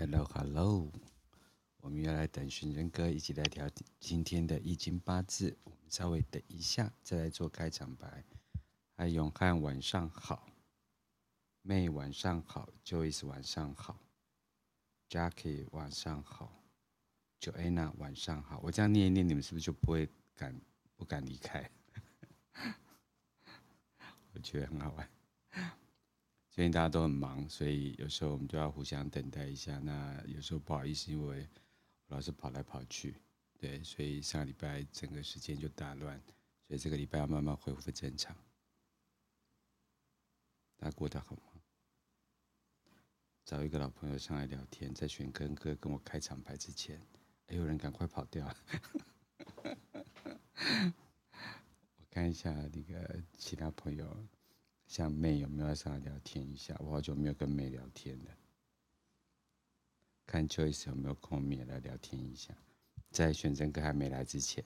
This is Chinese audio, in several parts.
Hello，Hello，我们要来等寻人哥一起来调今天的易经八字。我们稍微等一下再来做开场白。嗨，永汉晚上好，May 晚上好，Joyce 晚上好，Jackie 晚上好，Joanna 晚上好。我这样念一念，你们是不是就不会敢不敢离开？我觉得很好玩。最近大家都很忙，所以有时候我们就要互相等待一下。那有时候不好意思，因为我老是跑来跑去，对，所以上个礼拜整个时间就大乱，所以这个礼拜要慢慢恢复正常。大家过得好吗？找一个老朋友上来聊天，在选跟哥跟我开场白之前，哎，有人赶快跑掉。我看一下那个其他朋友。像妹有没有要上来聊天一下？我好久没有跟妹聊天了。看 Joyce 有没有空，我们也来聊天一下。在选真哥还没来之前，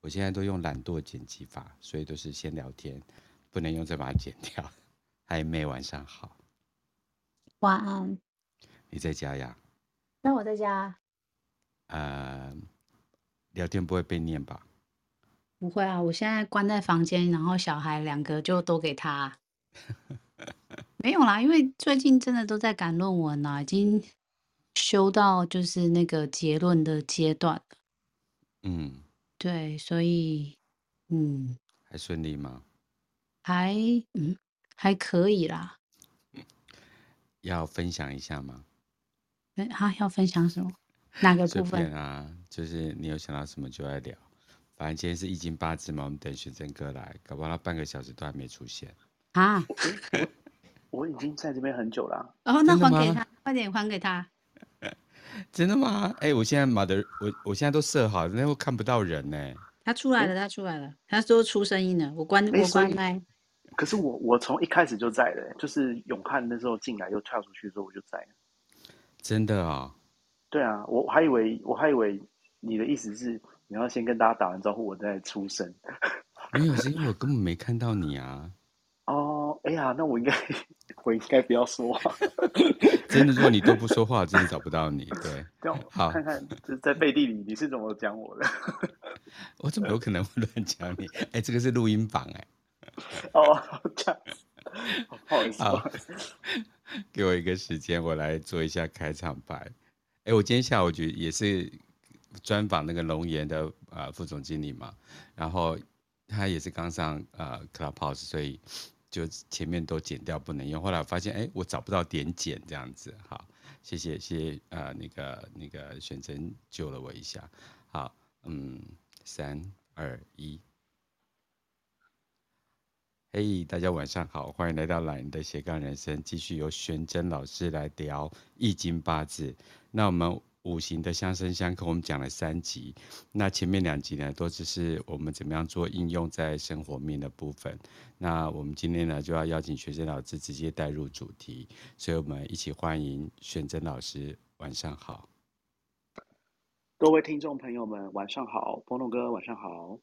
我现在都用懒惰剪辑法，所以都是先聊天，不能用这把剪掉。嗨，妹晚上好。晚安。你在家呀？那我在家。呃，聊天不会被念吧？不会啊，我现在关在房间，然后小孩两个就都给他。没有啦，因为最近真的都在赶论文啦，已经修到就是那个结论的阶段了。嗯，对，所以嗯，还顺利吗？还嗯还可以啦。要分享一下吗？哎，啊，要分享什么？哪个部分啊？就是你有想到什么就来聊。反正今天是一斤八字嘛，我们等玄真哥来，搞不好他半个小时都还没出现啊！我已经在这边很久了、啊。哦，那还给他，快点还给他。真的吗？哎、欸，我现在马的，我我现在都设好，那会看不到人呢。他出来了，他出来了，他说出声音了，我关我关麦。可是我我从一开始就在的，就是永汉那时候进来又跳出去的时候我就在。真的啊、哦？对啊，我还以为我还以为你的意思是。你要先跟大家打完招呼，我再出声。没有，是因为我根本没看到你啊。哦，哎呀，那我应该，我应该不要说话。真的，如果你都不说话，我真的找不到你。对，好，看看就在背地里你是怎么讲我的。我怎么有可能会乱讲你？哎、欸，这个是录音档哎。哦，这样，不好意思，好，给我一个时间，我来做一下开场白。哎、欸，我今天下午觉得也是。专访那个龙岩的呃副总经理嘛，然后他也是刚上呃 Clubhouse，所以就前面都剪掉不能用。后来我发现，哎，我找不到点剪这样子。好，谢谢谢谢呃那个那个选真救了我一下。好，嗯，三二一，嘿，大家晚上好，欢迎来到懒人的斜杠人生，继续由玄真老师来聊易经八字。那我们。五行的相生相克，我们讲了三集。那前面两集呢，都只是我们怎么样做应用在生活面的部分。那我们今天呢，就要邀请选真老师直接带入主题，所以我们一起欢迎玄真老师。晚上好，各位听众朋友们，晚上好，波诺哥晚上好。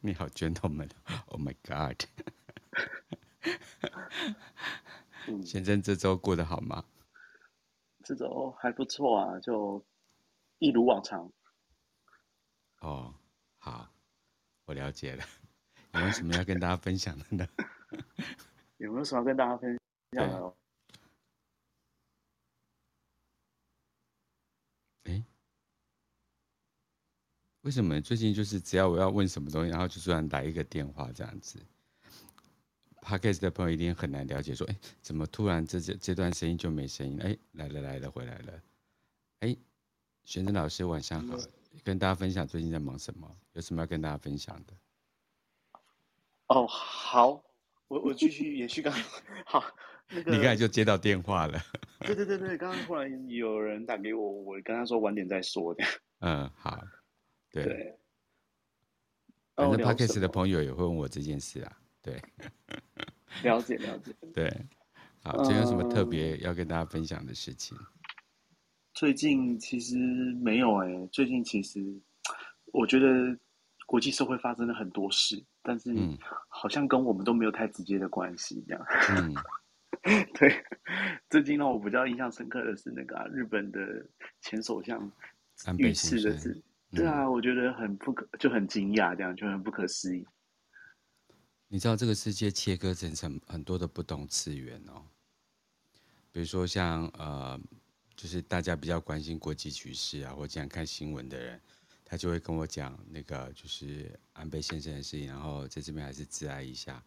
你好，gentlemen，Oh my God！玄真这周过得好吗？这周还不错啊，就一如往常。哦，好，我了解了。有没有什么要跟大家分享的呢？有没有什么要跟大家分享的？哎，为什么最近就是只要我要问什么东西，然后就突然来一个电话这样子？Podcast 的朋友一定很难了解，说，哎，怎么突然这这这段声音就没声音？哎，来了来了，回来了。哎，玄真老师晚上好，跟大家分享最近在忙什么？有什么要跟大家分享的？哦，好，我我继续延续刚刚，好，那个、你刚才就接到电话了。对对对对，刚刚突然有人打给我，我跟他说晚点再说的。嗯，好，对。对反正 Podcast 的朋友也会问我这件事啊。对，了解了解。对，好，今天有什么特别要跟大家分享的事情？呃、最近其实没有哎、欸，最近其实我觉得国际社会发生了很多事，但是好像跟我们都没有太直接的关系一样。嗯，对，最近让我比较印象深刻的是那个、啊、日本的前首相遇刺的字，对啊，我觉得很不可，就很惊讶，这样就很不可思议。你知道这个世界切割成成很多的不同次元哦，比如说像呃，就是大家比较关心国际局势啊，或经常看新闻的人，他就会跟我讲那个就是安倍先生的事情，然后在这边还是自哀一下。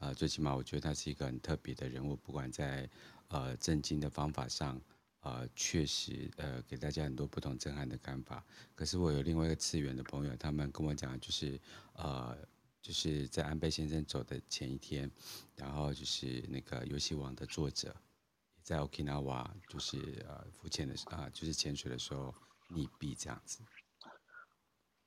呃，最起码我觉得他是一个很特别的人物，不管在呃政经的方法上，呃，确实呃给大家很多不同震撼的看法。可是我有另外一个次元的朋友，他们跟我讲，就是呃。就是在安倍先生走的前一天，然后就是那个游戏王的作者，在 Okinawa 就是呃浮潜的啊、呃，就是潜水的时候溺毙这样子。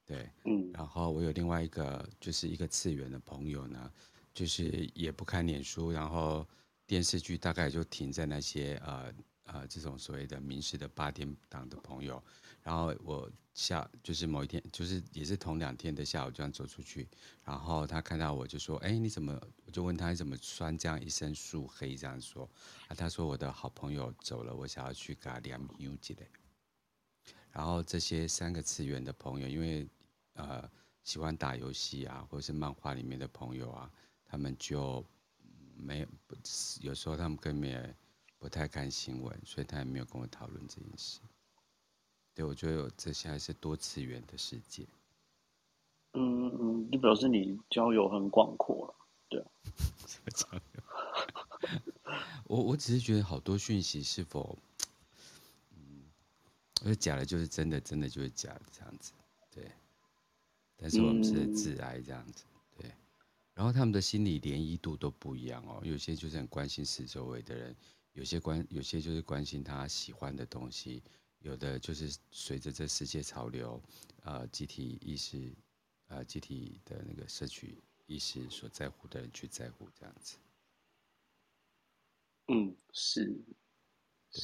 对，嗯，然后我有另外一个就是一个次元的朋友呢，就是也不看脸书，然后电视剧大概就停在那些呃呃这种所谓的民视的八点档的朋友。然后我下就是某一天，就是也是同两天的下午，这样走出去，然后他看到我就说：“哎，你怎么？”我就问他：“你怎么穿这样一身素黑？”这样说，啊，他说：“我的好朋友走了，我想要去给他量油之类。”然后这些三个次元的朋友，因为呃喜欢打游戏啊，或者是漫画里面的朋友啊，他们就没有，有时候他们根本也不太看新闻，所以他也没有跟我讨论这件事。对，我觉得有这现在是多次元的世界。嗯嗯，就表示你交友很广阔了，对啊。什么交友？我我只是觉得好多讯息是否，嗯，我觉得假的就是真的，真的就是假的这样子，对。但是我们是自爱这样子，对。然后他们的心理联谊度都不一样哦，有些就是很关心四周围的人，有些关，有些就是关心他喜欢的东西。有的就是随着这世界潮流，呃，集体意识，呃，集体的那个社区意识所在乎的人去在乎这样子。嗯，是，对，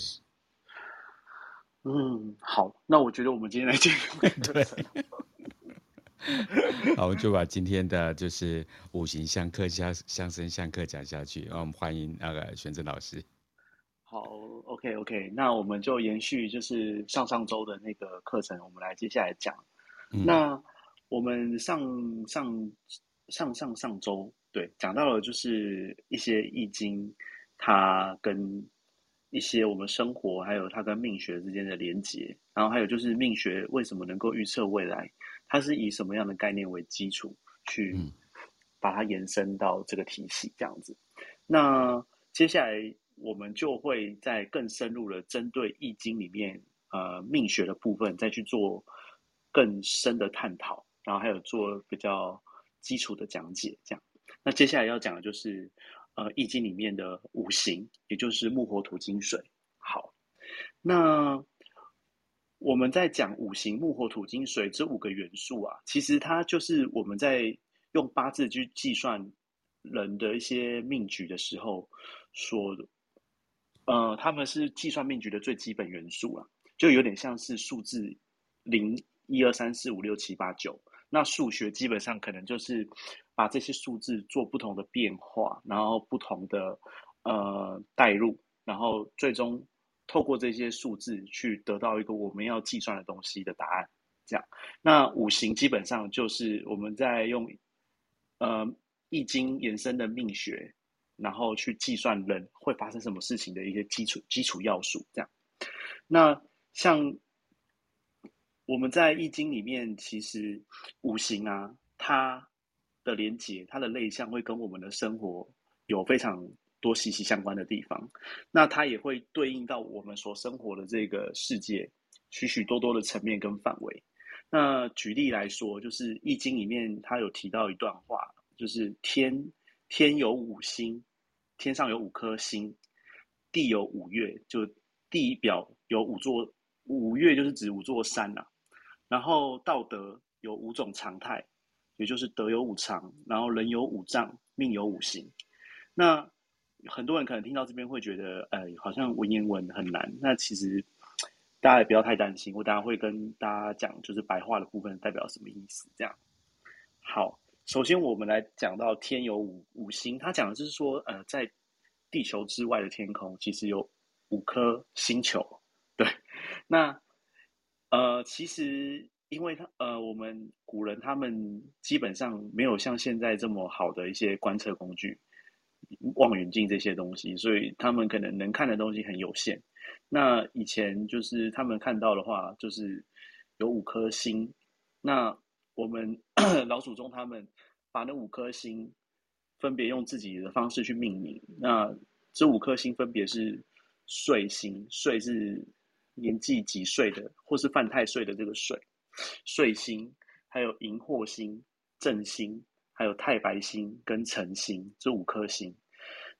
嗯，好，那我觉得我们今天来见对，好，我就把今天的就是五行相克相相生相克讲下去，然后我们欢迎那个玄真老师。好，OK OK，那我们就延续就是上上周的那个课程，我们来接下来讲。嗯、那我们上上上上上周对讲到了就是一些易经，它跟一些我们生活还有它跟命学之间的连接，然后还有就是命学为什么能够预测未来，它是以什么样的概念为基础去把它延伸到这个体系这样子。那接下来。我们就会在更深入的针对《易经》里面呃命学的部分，再去做更深的探讨，然后还有做比较基础的讲解。这样，那接下来要讲的就是呃《易经》里面的五行，也就是木、火、土、金、水。好，那我们在讲五行木、火、土、金、水这五个元素啊，其实它就是我们在用八字去计算人的一些命局的时候说的。呃，他们是计算命局的最基本元素啊，就有点像是数字零、一二三四五六七八九。那数学基本上可能就是把这些数字做不同的变化，然后不同的呃代入，然后最终透过这些数字去得到一个我们要计算的东西的答案。这样，那五行基本上就是我们在用呃易经延伸的命学。然后去计算人会发生什么事情的一些基础基础要素，这样。那像我们在易经里面，其实五行啊，它的连接，它的类象会跟我们的生活有非常多息息相关的地方。那它也会对应到我们所生活的这个世界许许多多的层面跟范围。那举例来说，就是易经里面它有提到一段话，就是天天有五星。天上有五颗星，地有五岳，就地表有五座五岳，就是指五座山呐、啊。然后道德有五种常态，也就是德有五常，然后人有五脏，命有五行。那很多人可能听到这边会觉得，呃，好像文言文很难。那其实大家也不要太担心，我等下会跟大家讲，就是白话的部分代表什么意思。这样好。首先，我们来讲到天有五五星，它讲的就是说，呃，在地球之外的天空，其实有五颗星球。对，那呃，其实因为他呃，我们古人他们基本上没有像现在这么好的一些观测工具，望远镜这些东西，所以他们可能能看的东西很有限。那以前就是他们看到的话，就是有五颗星。那我们 老祖宗他们把那五颗星分别用自己的方式去命名。那这五颗星分别是岁星，岁是年纪几岁的，或是犯太岁的这个岁，岁星，还有荧惑星、正星，还有太白星跟辰星这五颗星。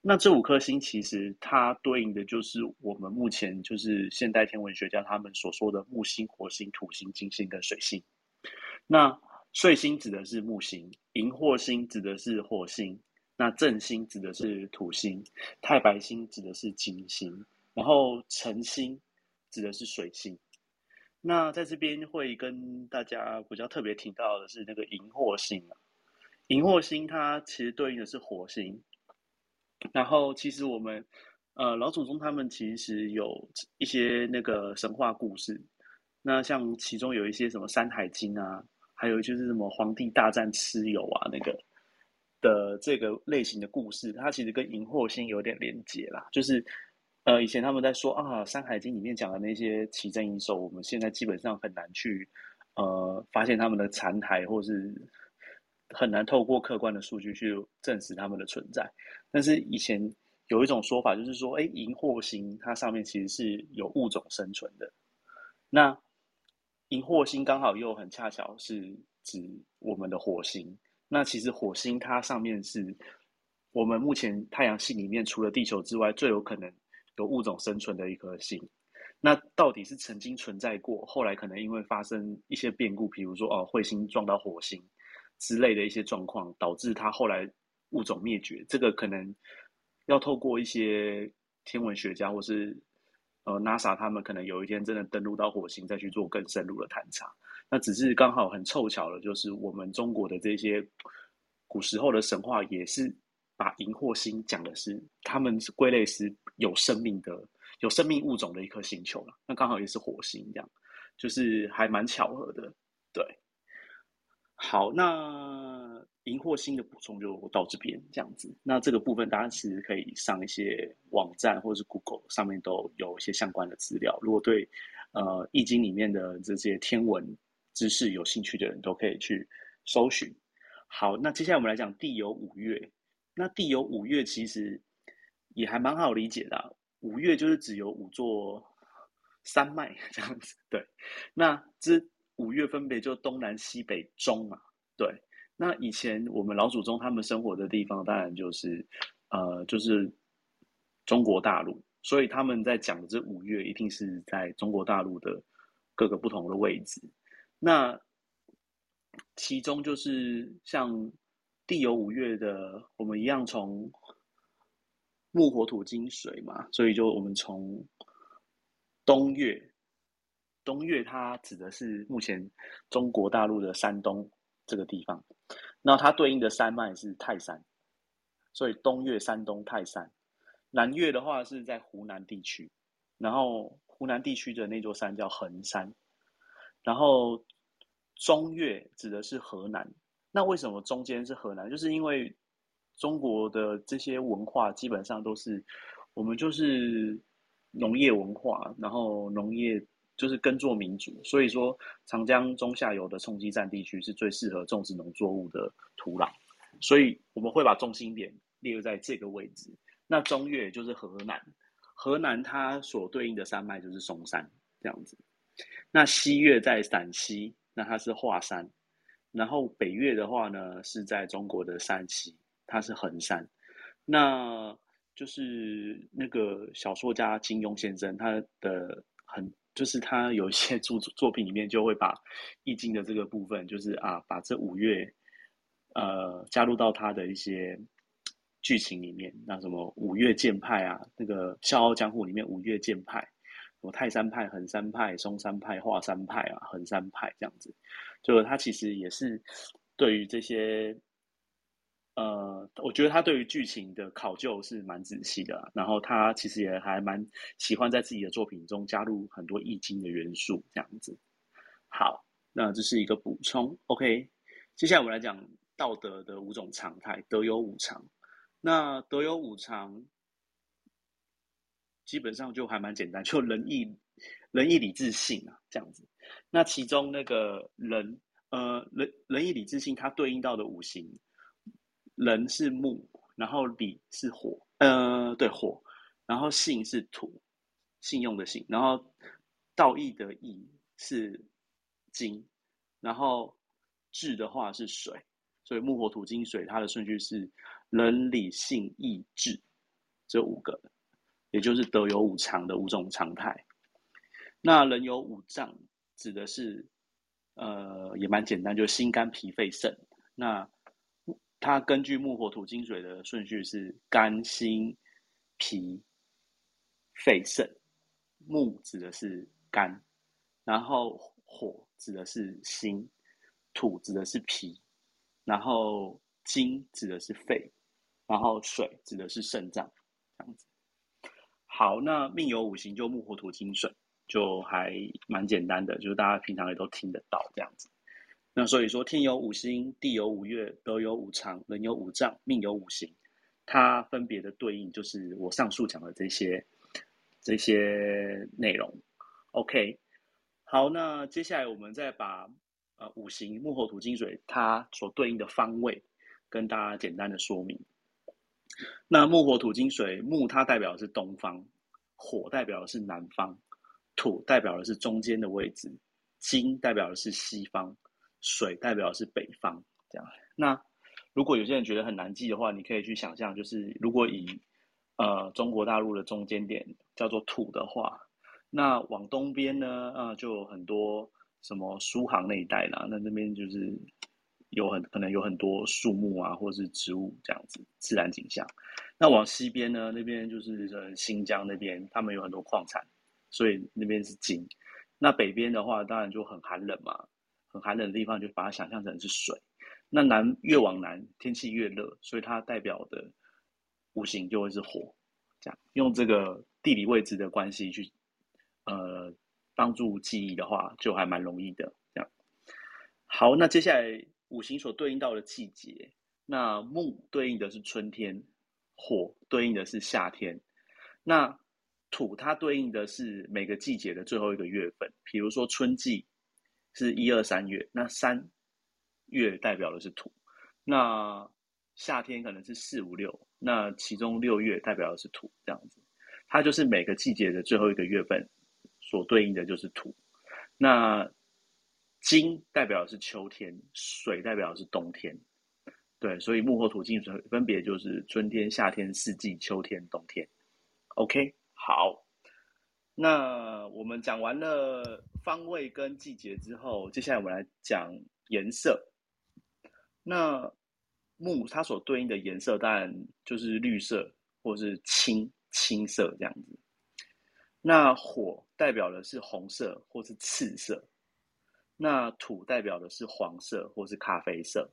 那这五颗星其实它对应的就是我们目前就是现代天文学家他们所说的木星、火星、土星、金星跟水星。那岁星指的是木星，荧惑星指的是火星，那正星指的是土星，太白星指的是金星，然后辰星指的是水星。那在这边会跟大家比较特别提到的是那个荧惑星啊，荧惑星它其实对应的是火星。然后其实我们呃老祖宗他们其实有一些那个神话故事，那像其中有一些什么《山海经》啊。还有就是什么皇帝大战蚩尤啊，那个的这个类型的故事，它其实跟荧惑星有点连结啦。就是呃，以前他们在说啊，《山海经》里面讲的那些奇珍异兽，我们现在基本上很难去呃发现他们的残骸，或是很难透过客观的数据去证实他们的存在。但是以前有一种说法，就是说，哎，荧惑星它上面其实是有物种生存的。那荧惑星刚好又很恰巧是指我们的火星。那其实火星它上面是我们目前太阳系里面除了地球之外最有可能有物种生存的一颗星。那到底是曾经存在过，后来可能因为发生一些变故，比如说哦彗星撞到火星之类的一些状况，导致它后来物种灭绝。这个可能要透过一些天文学家或是。呃，NASA 他们可能有一天真的登陆到火星，再去做更深入的探查。那只是刚好很凑巧的，就是我们中国的这些古时候的神话，也是把荧惑星讲的是他们归类是有生命的、有生命物种的一颗星球了。那刚好也是火星，这样就是还蛮巧合的。对，好，那。荧惑星的补充就到这边这样子，那这个部分大家其实可以上一些网站或者是 Google 上面都有一些相关的资料。如果对呃《易经》里面的这些天文知识有兴趣的人，都可以去搜寻。好，那接下来我们来讲地有五岳。那地有五岳其实也还蛮好理解的啊，五岳就是只有五座山脉这样子。对，那这五岳分别就东南西北中啊，对。那以前我们老祖宗他们生活的地方，当然就是，呃，就是中国大陆，所以他们在讲的这五岳，一定是在中国大陆的各个不同的位置。那其中就是像地有五岳的，我们一样从木火土金水嘛，所以就我们从东岳，东岳它指的是目前中国大陆的山东。这个地方，那它对应的山脉是泰山，所以东岳山东泰山。南岳的话是在湖南地区，然后湖南地区的那座山叫衡山。然后中岳指的是河南。那为什么中间是河南？就是因为中国的这些文化基本上都是我们就是农业文化，然后农业。就是耕作民族，所以说长江中下游的冲积站地区是最适合种植农作物的土壤，所以我们会把中心点列在这个位置。那中岳就是河南，河南它所对应的山脉就是嵩山这样子。那西岳在陕西，那它是华山。然后北岳的话呢，是在中国的山西，它是衡山。那就是那个小说家金庸先生，他的很。就是他有一些作 作品里面就会把《易经》的这个部分，就是啊，把这五岳，呃，加入到他的一些剧情里面。那什么五岳剑派啊，那个《笑傲江湖》里面五岳剑派，什么泰山派、衡山派、嵩山派、华山派啊、衡山派这样子，就他其实也是对于这些呃，我觉得他对于剧情的考究是蛮仔细的，然后他其实也还蛮喜欢在自己的作品中加入很多易经的元素，这样子。好，那这是一个补充。OK，接下来我们来讲道德的五种常态，德有五常。那德有五常，基本上就还蛮简单，就仁义、仁义礼智信啊，这样子。那其中那个仁，呃，仁仁义礼智信，它对应到的五行。人是木，然后礼是火，呃，对火，然后信是土，信用的信，然后道义的义是金，然后智的话是水，所以木火土金水，它的顺序是人理性义智这五个，也就是德有五常的五种常态。那人有五脏，指的是呃也蛮简单，就是心肝脾肺肾。那它根据木火土金水的顺序是肝心脾肺肾，木指的是肝，然后火指的是心，土指的是脾，然后金指的是肺，然后水指的是肾脏，这样子。好，那命由五行就木火土金水，就还蛮简单的，就是大家平常也都听得到这样子。那所以说，天有五星，地有五岳，德有五常，人有五脏，命有五行。它分别的对应就是我上述讲的这些这些内容。OK，好，那接下来我们再把呃五行木火土金水它所对应的方位跟大家简单的说明。那木火土金水，木它代表的是东方，火代表的是南方，土代表的是中间的位置，金代表的是西方。水代表的是北方，这样。那如果有些人觉得很难记的话，你可以去想象，就是如果以呃中国大陆的中间点叫做土的话，那往东边呢，啊、呃，就有很多什么苏杭那一带啦，那那边就是有很可能有很多树木啊，或是植物这样子自然景象。那往西边呢，那边就是新疆那边，他们有很多矿产，所以那边是金。那北边的话，当然就很寒冷嘛。很寒冷的地方，就把它想象成是水。那南越往南，天气越热，所以它代表的五行就会是火。这样用这个地理位置的关系去呃帮助记忆的话，就还蛮容易的。这样好，那接下来五行所对应到的季节，那木对应的是春天，火对应的是夏天，那土它对应的是每个季节的最后一个月份，比如说春季。是一二三月，那三月代表的是土，那夏天可能是四五六，那其中六月代表的是土，这样子，它就是每个季节的最后一个月份所对应的就是土。那金代表的是秋天，水代表的是冬天，对，所以木火土金水分别就是春天、夏天、四季、秋天、冬天。OK，好。那我们讲完了方位跟季节之后，接下来我们来讲颜色。那木它所对应的颜色当然就是绿色或是青青色这样子。那火代表的是红色或是赤色。那土代表的是黄色或是咖啡色。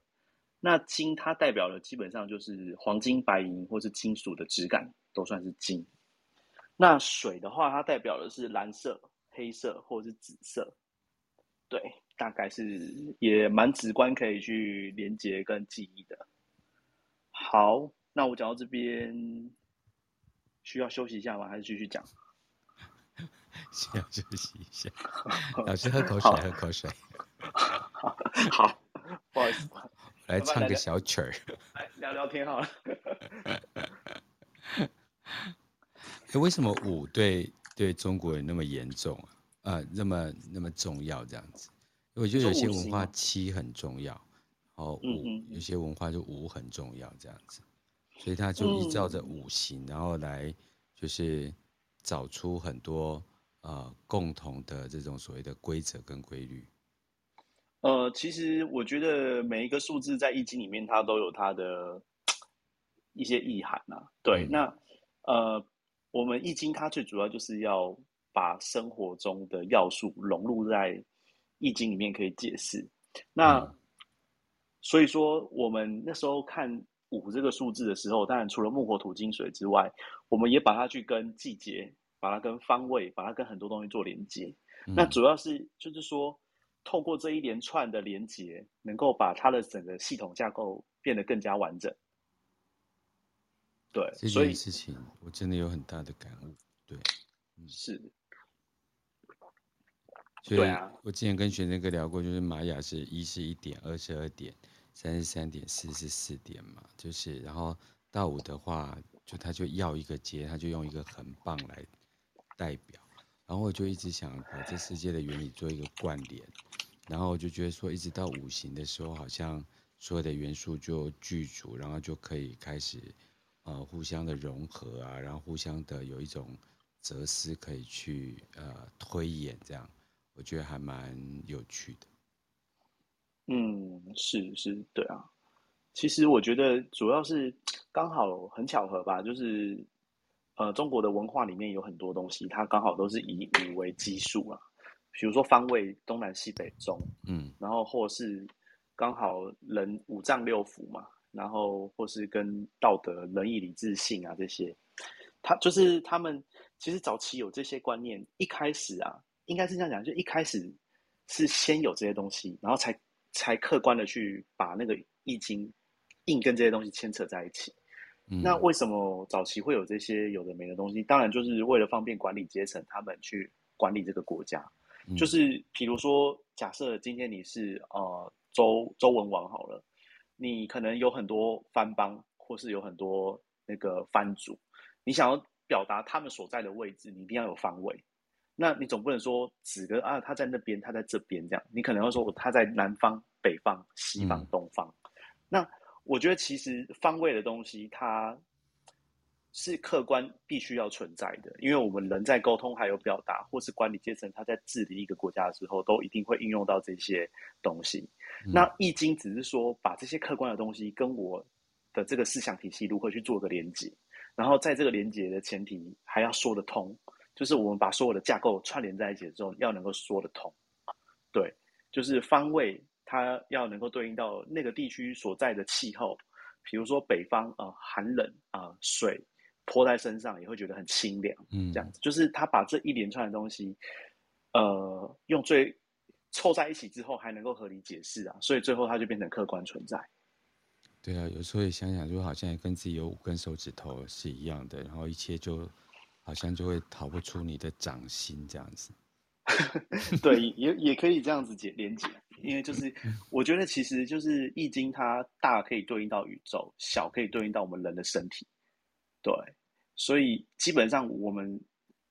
那金它代表的基本上就是黄金、白银或是金属的质感，都算是金。那水的话，它代表的是蓝色、黑色或者是紫色，对，大概是也蛮直观，可以去连接跟记忆的。好，那我讲到这边，需要休息一下吗？还是继续讲？需要休息一下。老师喝口水，喝口水。好，好，不好意思，来唱个小曲儿，来聊聊天好了。哎，为什么五对对中国人那么严重啊？呃，那么那么重要这样子？我觉得有些文化七很重要，然后五、嗯、有些文化就五很重要这样子，所以他就依照着五行，嗯、然后来就是找出很多呃共同的这种所谓的规则跟规律。呃，其实我觉得每一个数字在易经里面，它都有它的 一些意涵呐、啊。对，嗯、那呃。我们易经它最主要就是要把生活中的要素融入在易经里面，可以解释。那所以说，我们那时候看五这个数字的时候，当然除了木火土金水之外，我们也把它去跟季节，把它跟方位，把它跟很多东西做连接。嗯、那主要是就是说，透过这一连串的连接，能够把它的整个系统架构变得更加完整。对，这件事情我真的有很大的感悟。对，嗯、是。所以我之前跟玄真哥聊过，就是玛雅是一是一点，二十二点，三十三点，四是四点嘛，就是然后到五的话，就他就要一个节，他就用一个横棒来代表，然后我就一直想把这世界的原理做一个关联，然后我就觉得说，一直到五行的时候，好像所有的元素就具足，然后就可以开始呃互相的融合啊，然后互相的有一种哲思可以去呃推演这样。我觉得还蛮有趣的。嗯，是是，对啊。其实我觉得主要是刚好很巧合吧，就是呃，中国的文化里面有很多东西，它刚好都是以五为基数啊。比如说方位，东南西北中，嗯，然后或是刚好人五脏六腑嘛，然后或是跟道德、仁义礼智信啊这些，他就是他们其实早期有这些观念，一开始啊。应该是这样讲，就一开始是先有这些东西，然后才才客观的去把那个易经硬跟这些东西牵扯在一起。嗯。那为什么早期会有这些有的没的东西？当然就是为了方便管理阶层他们去管理这个国家。嗯。就是比如说，假设今天你是呃周周文王好了，你可能有很多藩邦，或是有很多那个藩主，你想要表达他们所在的位置，你一定要有方位。那你总不能说指个啊，他在那边，他在这边这样。你可能要说他在南方、北方、西方、东方。嗯。那我觉得其实方位的东西，它是客观必须要存在的，因为我们人在沟通还有表达，或是管理阶层他在治理一个国家的时候，都一定会应用到这些东西。嗯。那易经只是说把这些客观的东西跟我的这个思想体系如何去做个连接，然后在这个连接的前提还要说得通。就是我们把所有的架构串联在一起之后，要能够说得通，对，就是方位它要能够对应到那个地区所在的气候，比如说北方啊、呃、寒冷啊、呃，水泼在身上也会觉得很清凉，嗯，这样子，就是他把这一连串的东西，呃，用最凑在一起之后还能够合理解释啊，所以最后它就变成客观存在。对啊，有时候也想想，就好像也跟自己有五根手指头是一样的，然后一切就。好像就会逃不出你的掌心这样子，对，也也可以这样子解连接，因为就是 我觉得其实就是易经它大可以对应到宇宙，小可以对应到我们人的身体，对，所以基本上我们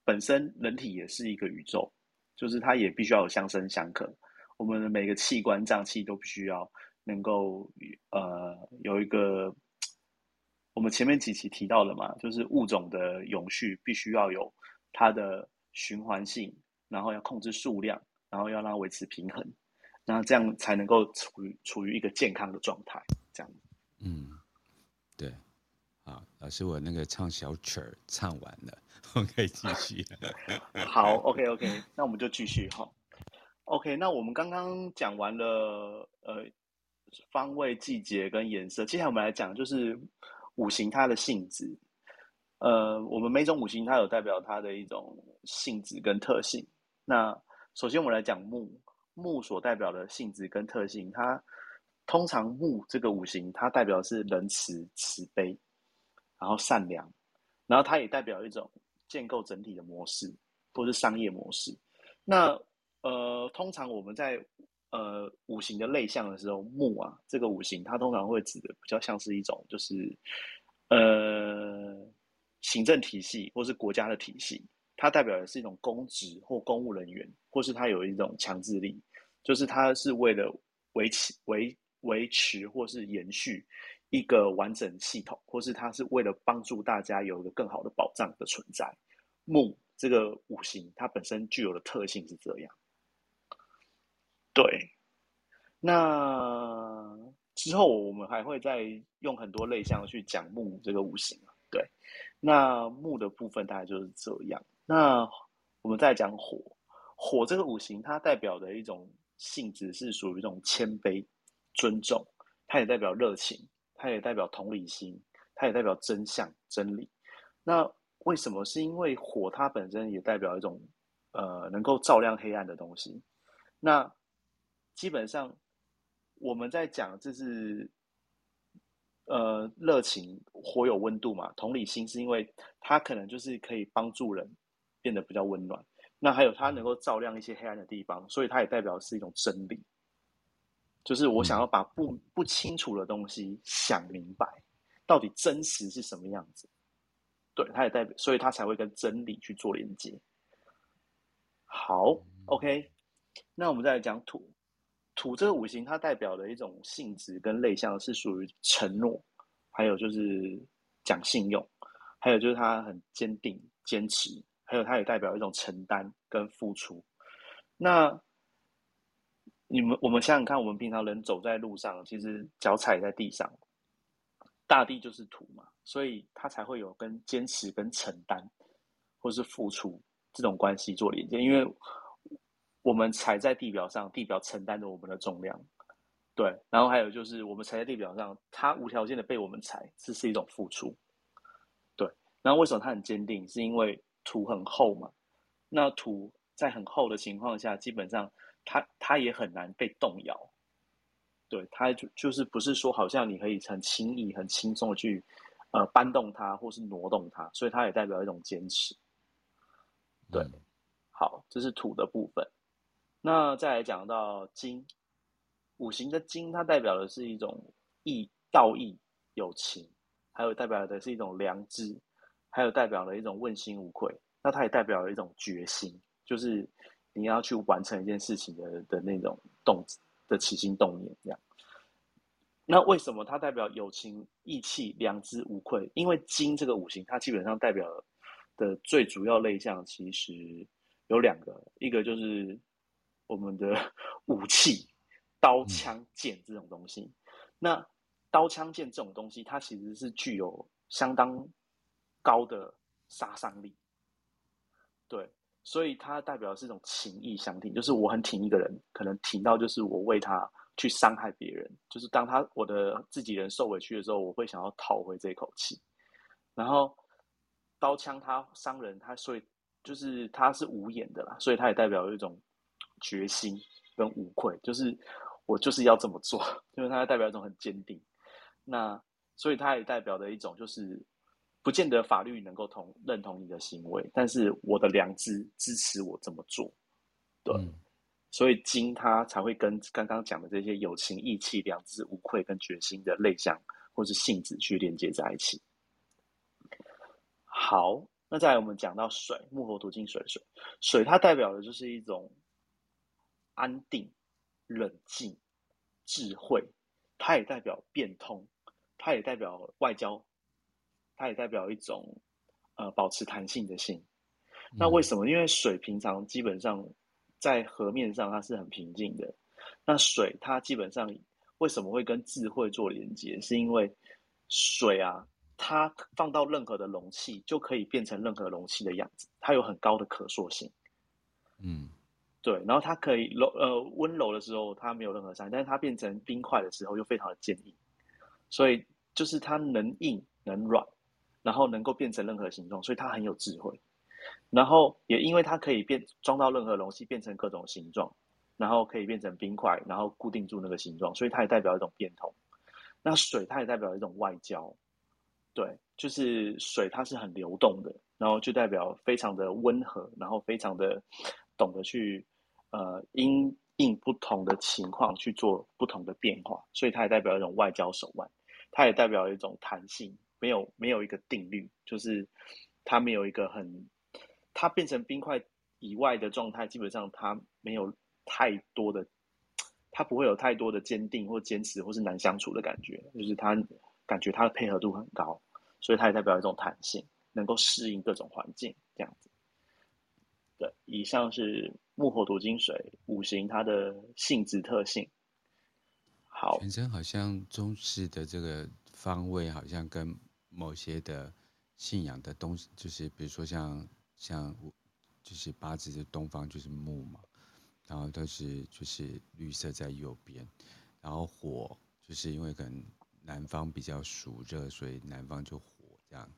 本身人体也是一个宇宙，就是它也必须要有相生相克，我们的每个器官脏器都必须要能够呃有一个。我们前面几期提到了嘛，就是物种的永续必须要有它的循环性，然后要控制数量，然后要让它维持平衡，那这样才能够处于处于一个健康的状态。这样，嗯，对，啊，老师，我那个唱小曲儿唱完了，我可以继续。好，OK OK，那我们就继续哈。OK，那我们刚刚讲完了呃方位、季节跟颜色，接下来我们来讲就是。五行它的性质，呃，我们每种五行它有代表它的一种性质跟特性。那首先我们来讲木，木所代表的性质跟特性，它通常木这个五行它代表是仁慈、慈悲，然后善良，然后它也代表一种建构整体的模式，或是商业模式。那呃，通常我们在呃，五行的类象的时候，木啊，这个五行它通常会指的比较像是一种，就是呃，行政体系或是国家的体系，它代表的是一种公职或公务人员，或是它有一种强制力，就是它是为了维持维维持或是延续一个完整系统，或是它是为了帮助大家有一个更好的保障的存在。木这个五行它本身具有的特性是这样。对，那之后我们还会再用很多类象去讲木这个五行。对，那木的部分大概就是这样。那我们再讲火，火这个五行它代表的一种性质是属于一种谦卑、尊重，它也代表热情，它也代表同理心，它也代表真相、真理。那为什么？是因为火它本身也代表一种呃能够照亮黑暗的东西。那基本上我们在讲这是呃热情，火有温度嘛，同理心是因为它可能就是可以帮助人变得比较温暖。那还有它能够照亮一些黑暗的地方，所以它也代表是一种真理。就是我想要把不不清楚的东西想明白，到底真实是什么样子。对，它也代表，所以它才会跟真理去做连接。好，OK，那我们再来讲土。土这个五行，它代表的一种性质跟类象是属于承诺，还有就是讲信用，还有就是它很坚定、坚持，还有它也代表一种承担跟付出。那你们，我们想想看，我们平常人走在路上，其实脚踩在地上，大地就是土嘛，所以它才会有跟坚持、跟承担，或是付出这种关系做连接。因为我们踩在地表上，地表承担着我们的重量，对。然后还有就是，我们踩在地表上，它无条件的被我们踩，这是一种付出，对。然后为什么它很坚定？是因为土很厚嘛。那土在很厚的情况下，基本上。它它也很难被动摇，对，它就就是不是说好像你可以很轻易、很轻松的去呃搬动它，或是挪动它，所以它也代表一种坚持。对，嗯、好，这是土的部分。那再来讲到金，五行的金，它代表的是一种义、道义、友情，还有代表的是一种良知，还有代表了一种问心无愧。那它也代表了一种决心，就是。你要去完成一件事情的的那种动的起心动念，这样。那为什么它代表友情、义气、良知、无愧？因为金这个五行，它基本上代表的最主要类象其实有两个，一个就是我们的武器，刀、枪、剑这种东西。嗯、那刀、枪、剑这种东西，它其实是具有相当高的杀伤力，对。所以它代表是一种情义相挺，就是我很挺一个人，可能挺到就是我为他去伤害别人，就是当他我的自己人受委屈的时候，我会想要讨回这一口气。然后刀枪它伤人，它所以就是它是无眼的啦，所以它也代表一种决心跟无愧，就是我就是要这么做，因为它代表一种很坚定。那所以它也代表的一种就是。不见得法律能够同认同你的行为，但是我的良知支持我这么做，对，嗯、所以金它才会跟刚刚讲的这些友情、义气、良知、无愧跟决心的类象或是性质去连接在一起。好，那再来我们讲到水，木火土金水水，水它代表的就是一种安定、冷静、智慧，它也代表变通，它也代表外交。它也代表一种，呃，保持弹性的性。那为什么？因为水平常基本上在河面上它是很平静的。那水它基本上为什么会跟智慧做连接？是因为水啊，它放到任何的容器就可以变成任何容器的样子，它有很高的可塑性。嗯，对。然后它可以柔呃温柔的时候它没有任何伤，但是它变成冰块的时候又非常的坚硬。所以就是它能硬能软。然后能够变成任何形状，所以它很有智慧。然后也因为它可以变装到任何容器，变成各种形状，然后可以变成冰块，然后固定住那个形状，所以它也代表一种变通。那水它也代表一种外交，对，就是水它是很流动的，然后就代表非常的温和，然后非常的懂得去呃因应不同的情况去做不同的变化，所以它也代表一种外交手腕，它也代表一种弹性。没有没有一个定律，就是它没有一个很，它变成冰块以外的状态，基本上它没有太多的，它不会有太多的坚定或坚持或是难相处的感觉，就是它感觉它的配合度很高，所以它也代表一种弹性，能够适应各种环境这样子。对，以上是木火土金水五行它的性质特性。好，全身好像中式的这个方位好像跟。某些的信仰的东西，就是比如说像像，就是八字的东方就是木嘛，然后都是就是绿色在右边，然后火就是因为可能南方比较属热，所以南方就火这样。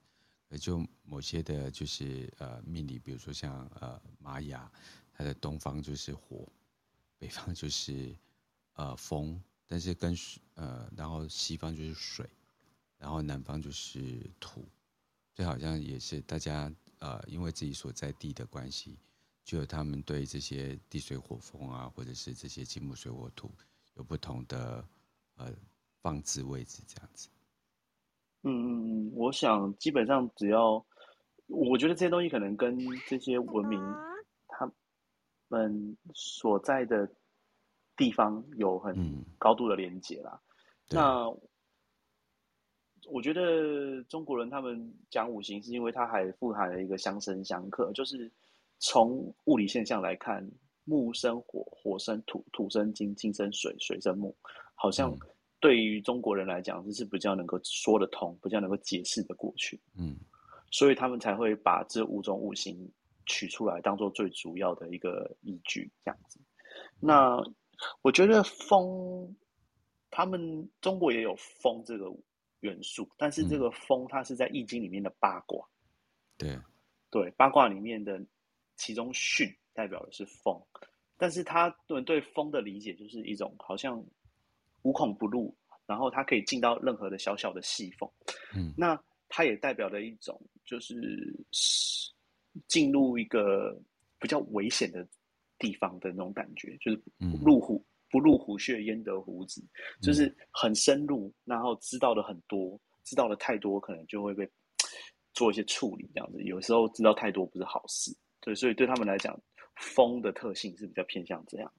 而就某些的，就是呃命理，比如说像呃玛雅，它的东方就是火，北方就是呃风，但是跟呃然后西方就是水，然后南方就是土，这好像也是大家呃因为自己所在地的关系，就有他们对这些地水火风啊，或者是这些金木水火土有不同的呃放置位置这样子。嗯嗯嗯，我想基本上只要，我觉得这些东西可能跟这些文明他们所在的地方有很高度的连接啦。嗯、那我觉得中国人他们讲五行，是因为它还富含了一个相生相克，就是从物理现象来看，木生火，火生土，土生金，金生水，水生木，好像、嗯。对于中国人来讲，这是比较能够说得通、比较能够解释的过去。嗯，所以他们才会把这五种五行取出来，当做最主要的一个依据，这样子。那我觉得风，他们中国也有风这个元素，但是这个风它是在易经里面的八卦。对、嗯，对，八卦里面的其中巽代表的是风，但是他对对风的理解就是一种好像。无孔不入，然后它可以进到任何的小小的细缝，嗯，那它也代表了一种就是进入一个比较危险的地方的那种感觉，就是入虎不入虎穴焉得虎子，就是很深入，然后知道的很多，知道的太多可能就会被 做一些处理，这样子，有时候知道太多不是好事，对，所以对他们来讲，风的特性是比较偏向这样，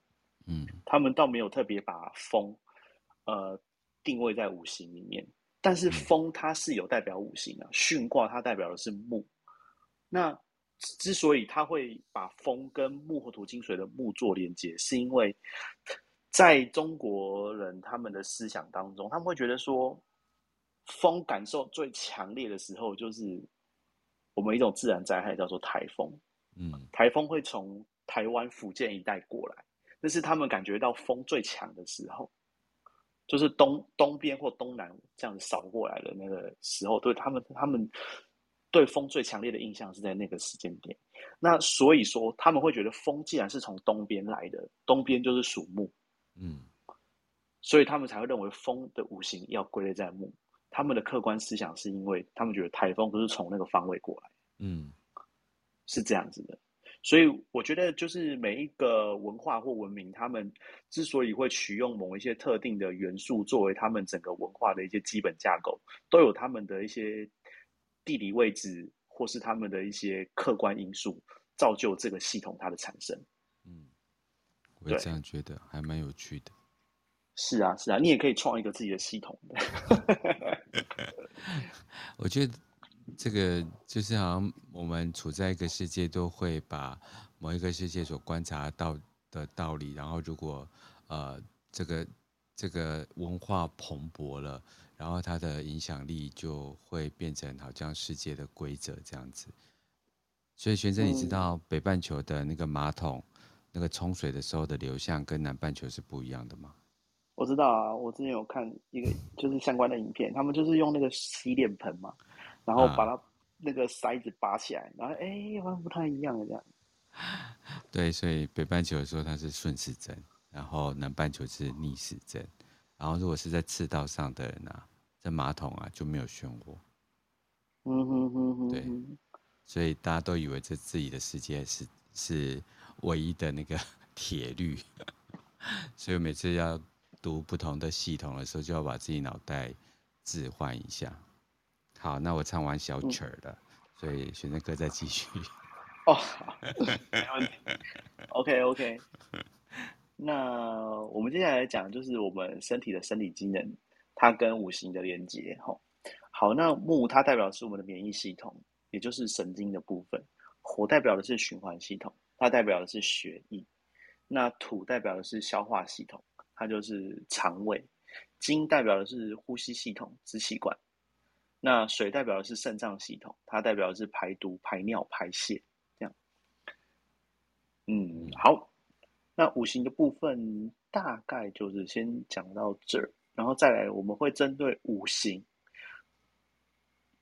嗯，他们倒没有特别把风。呃，定位在五行里面，但是风它是有代表五行的，巽卦它代表的是木。那之所以他会把风跟木火土金水的木做连接，是因为在中国人他们的思想当中，他们会觉得说，风感受最强烈的时候，就是我们一种自然灾害叫做台风。嗯，台风会从台湾、福建一带过来，那是他们感觉到风最强的时候。就是东东边或东南这样子扫过来的那个时候，对他们，他们对风最强烈的印象是在那个时间点。那所以说，他们会觉得风既然是从东边来的，东边就是属木，嗯，所以他们才会认为风的五行要归类在木。他们的客观思想是因为他们觉得台风不是从那个方位过来，嗯，是这样子的。所以我觉得，就是每一个文化或文明，他们之所以会取用某一些特定的元素作为他们整个文化的一些基本架构，都有他们的一些地理位置，或是他们的一些客观因素，造就这个系统它的产生。嗯，我也这样觉得，还蛮有趣的。是啊，是啊，你也可以创一个自己的系统的。我觉得。这个就是好像我们处在一个世界，都会把某一个世界所观察到的道理，然后如果呃这个这个文化蓬勃了，然后它的影响力就会变成好像世界的规则这样子。所以玄真，你知道北半球的那个马桶那个冲水的时候的流向跟南半球是不一样的吗？我知道啊，我之前有看一个就是相关的影片，他们就是用那个洗脸盆嘛。然后把它那个塞子拔起来，啊、然后哎，好像不太一样的这样。对，所以北半球的时候它是顺时针，然后南半球是逆时针。然后如果是在赤道上的人啊，在马桶啊就没有漩涡。嗯哼哼哼。对，所以大家都以为这自己的世界是是唯一的那个 铁律，所以每次要读不同的系统的时候，就要把自己脑袋置换一下。好，那我唱完小曲儿了，所以选择哥再继续。哦，好，没问题。OK OK。那我们接下来讲就是我们身体的生理机能，它跟五行的连接。吼，好，那木它代表是我们的免疫系统，也就是神经的部分；火代表的是循环系统，它代表的是血液；那土代表的是消化系统，它就是肠胃；金代表的是呼吸系统，支气管。那水代表的是肾脏系统，它代表的是排毒、排尿、排泄，这样。嗯，好。那五行的部分大概就是先讲到这儿，然后再来我们会针对五行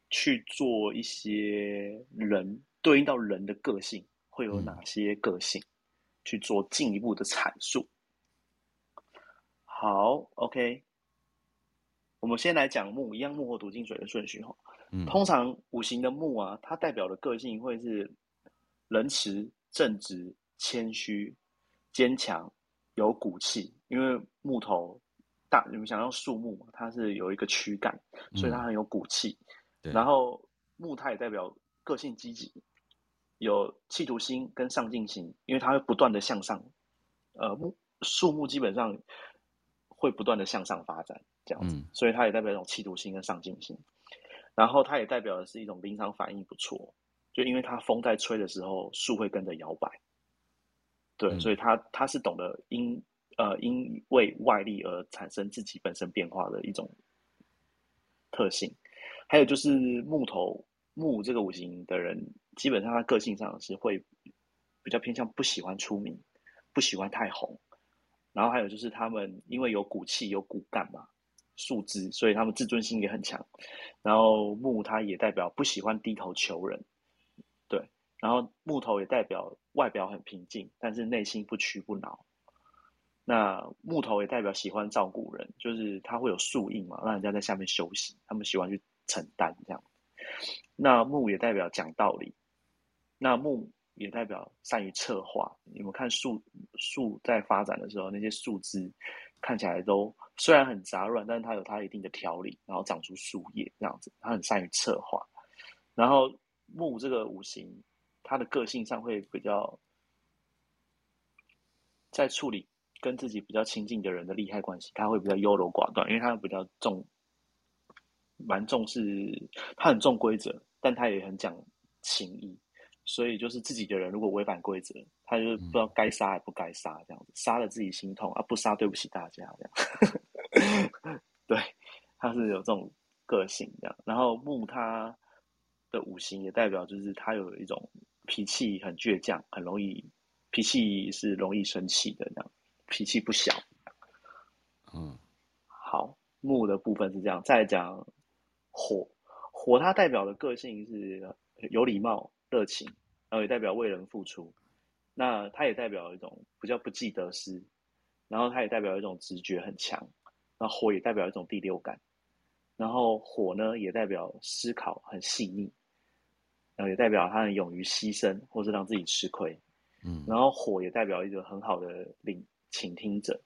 去做一些人对应到人的个性会有哪些个性，嗯、去做进一步的阐述。好，OK，我们先来讲木，一样木火土金水的顺序哈。嗯、通常五行的木啊，它代表的个性会是仁慈、正直、谦虚、坚强、有骨气。因为木头大，你们想要树木，它是有一个躯干，所以它很有骨气。嗯、然后木它也代表个性积极，有企图心跟上进心，因为它会不断的向上。呃，木树木基本上会不断的向上发展，这样子，嗯、所以它也代表一种企图心跟上进心。然后它也代表的是一种临场反应不错，就因为它风在吹的时候，树会跟着摇摆。对，嗯、所以它它是懂得因呃因为外力而产生自己本身变化的一种特性。还有就是木头木这个五行的人，基本上他个性上是会比较偏向不喜欢出名，不喜欢太红。然后还有就是他们因为有骨气有骨干嘛。树枝，所以他们自尊心也很强。然后木，它也代表不喜欢低头求人，对。然后木头也代表外表很平静，但是内心不屈不挠。那木头也代表喜欢照顾人，就是它会有树荫嘛，让人家在下面休息。他们喜欢去承担这样。那木也代表讲道理。那木也代表善于策划。你们看树树在发展的时候，那些树枝看起来都。虽然很杂乱，但是它有它一定的条理，然后长出树叶这样子。它很善于策划。然后木这个五行，它的个性上会比较在处理跟自己比较亲近的人的利害关系，它会比较优柔寡断，因为它比较重，蛮重视，他很重规则，但他也很讲情义。所以就是自己的人如果违反规则，他就不知道该杀还不该杀这样子，杀了自己心痛啊，不杀对不起大家这样。对，他是有这种个性这样。然后木他的五行也代表就是他有一种脾气很倔强，很容易脾气是容易生气的这样，脾气不小。嗯，好，木的部分是这样。再讲火，火它代表的个性是有礼貌。热情，然后也代表为人付出。那它也代表一种比较不计得失，然后它也代表一种直觉很强。那火也代表一种第六感，然后火呢也代表思考很细腻，然后也代表他很勇于牺牲或是让自己吃亏。嗯，然后火也代表一个很好的聆倾听者，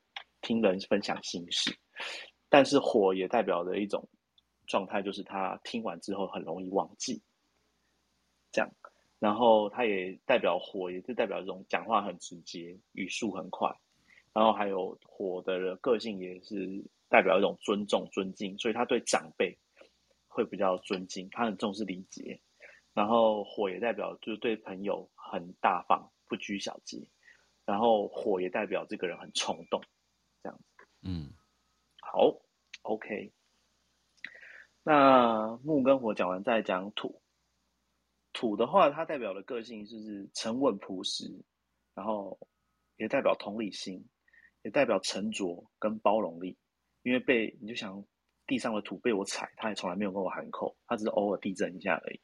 听人分享心事。但是火也代表着一种状态，就是他听完之后很容易忘记，这样。然后他也代表火，也是代表这种讲话很直接，语速很快。然后还有火的个性也是代表一种尊重、尊敬，所以他对长辈会比较尊敬，他很重视礼节。然后火也代表就是对朋友很大方，不拘小节。然后火也代表这个人很冲动，这样子。嗯，好，OK。那木跟火讲完，再讲土。土的话，它代表的个性就是沉稳朴实，然后也代表同理心，也代表沉着跟包容力。因为被你就想地上的土被我踩，它也从来没有跟我喊口，它只是偶尔地震一下而已。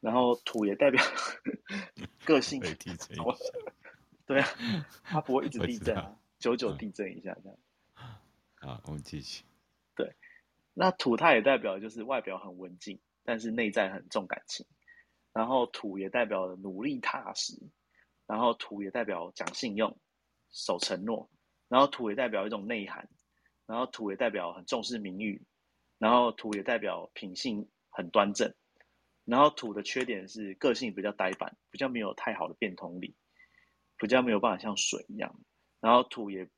然后土也代表 个性，对啊，它不会一直地震啊，久久地震一下这样。好，我们继续。对，那土它也代表就是外表很文静。但是内在很重感情，然后土也代表努力踏实，然后土也代表讲信用、守承诺，然后土也代表一种内涵，然后土也代表很重视名誉，然后土也代表品性很端正，然后土的缺点是个性比较呆板，比较没有太好的变通力，比较没有办法像水一样，然后土也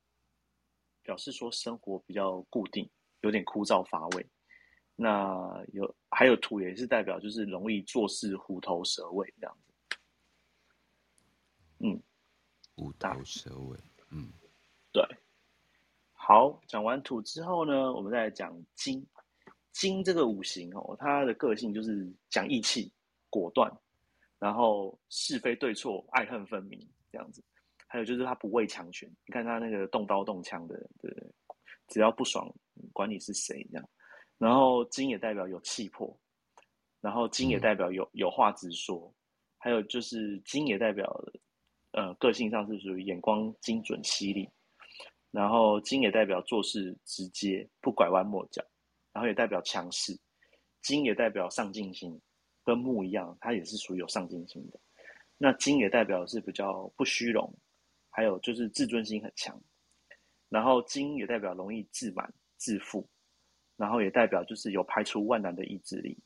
表示说生活比较固定，有点枯燥乏味。那有还有土也是代表就是容易做事虎头蛇尾这样子，嗯，虎头蛇尾，嗯，对。好，讲完土之后呢，我们再来讲金。金这个五行哦，它的个性就是讲义气、果断，然后是非对错、爱恨分明这样子。还有就是他不畏强权，你看他那个动刀动枪的，对，只要不爽，管你是谁这样。然后金也代表有气魄，然后金也代表有有话直说，还有就是金也代表呃个性上是属于眼光精准犀利，然后金也代表做事直接不拐弯抹角，然后也代表强势，金也代表上进心，跟木一样，它也是属于有上进心的。那金也代表是比较不虚荣，还有就是自尊心很强。然后金也代表容易自满自负，然后也代表就是有排除万难的意志力。